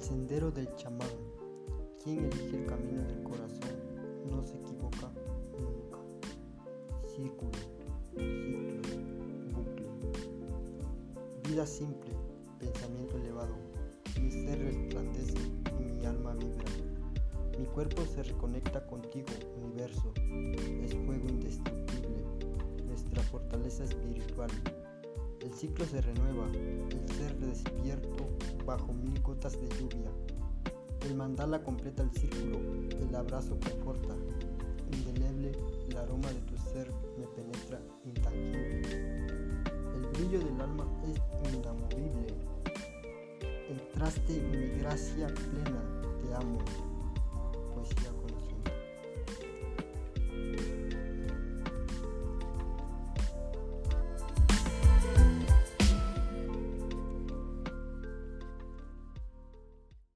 sendero del chamán. Quien elige el camino del corazón no se equivoca nunca. Círculo, ciclo, bucle. Vida simple, pensamiento elevado. Mi ser resplandece y mi alma vibra. Mi cuerpo se reconecta contigo, universo. Es fuego indestructible, nuestra fortaleza espiritual. El ciclo se renueva, el ser despierto bajo mil gotas de lluvia. El mandala completa el círculo, el abrazo conforta. Indeleble, el aroma de tu ser me penetra intangible. El brillo del alma es inamovible. Entraste en mi gracia plena, te amo. Poesía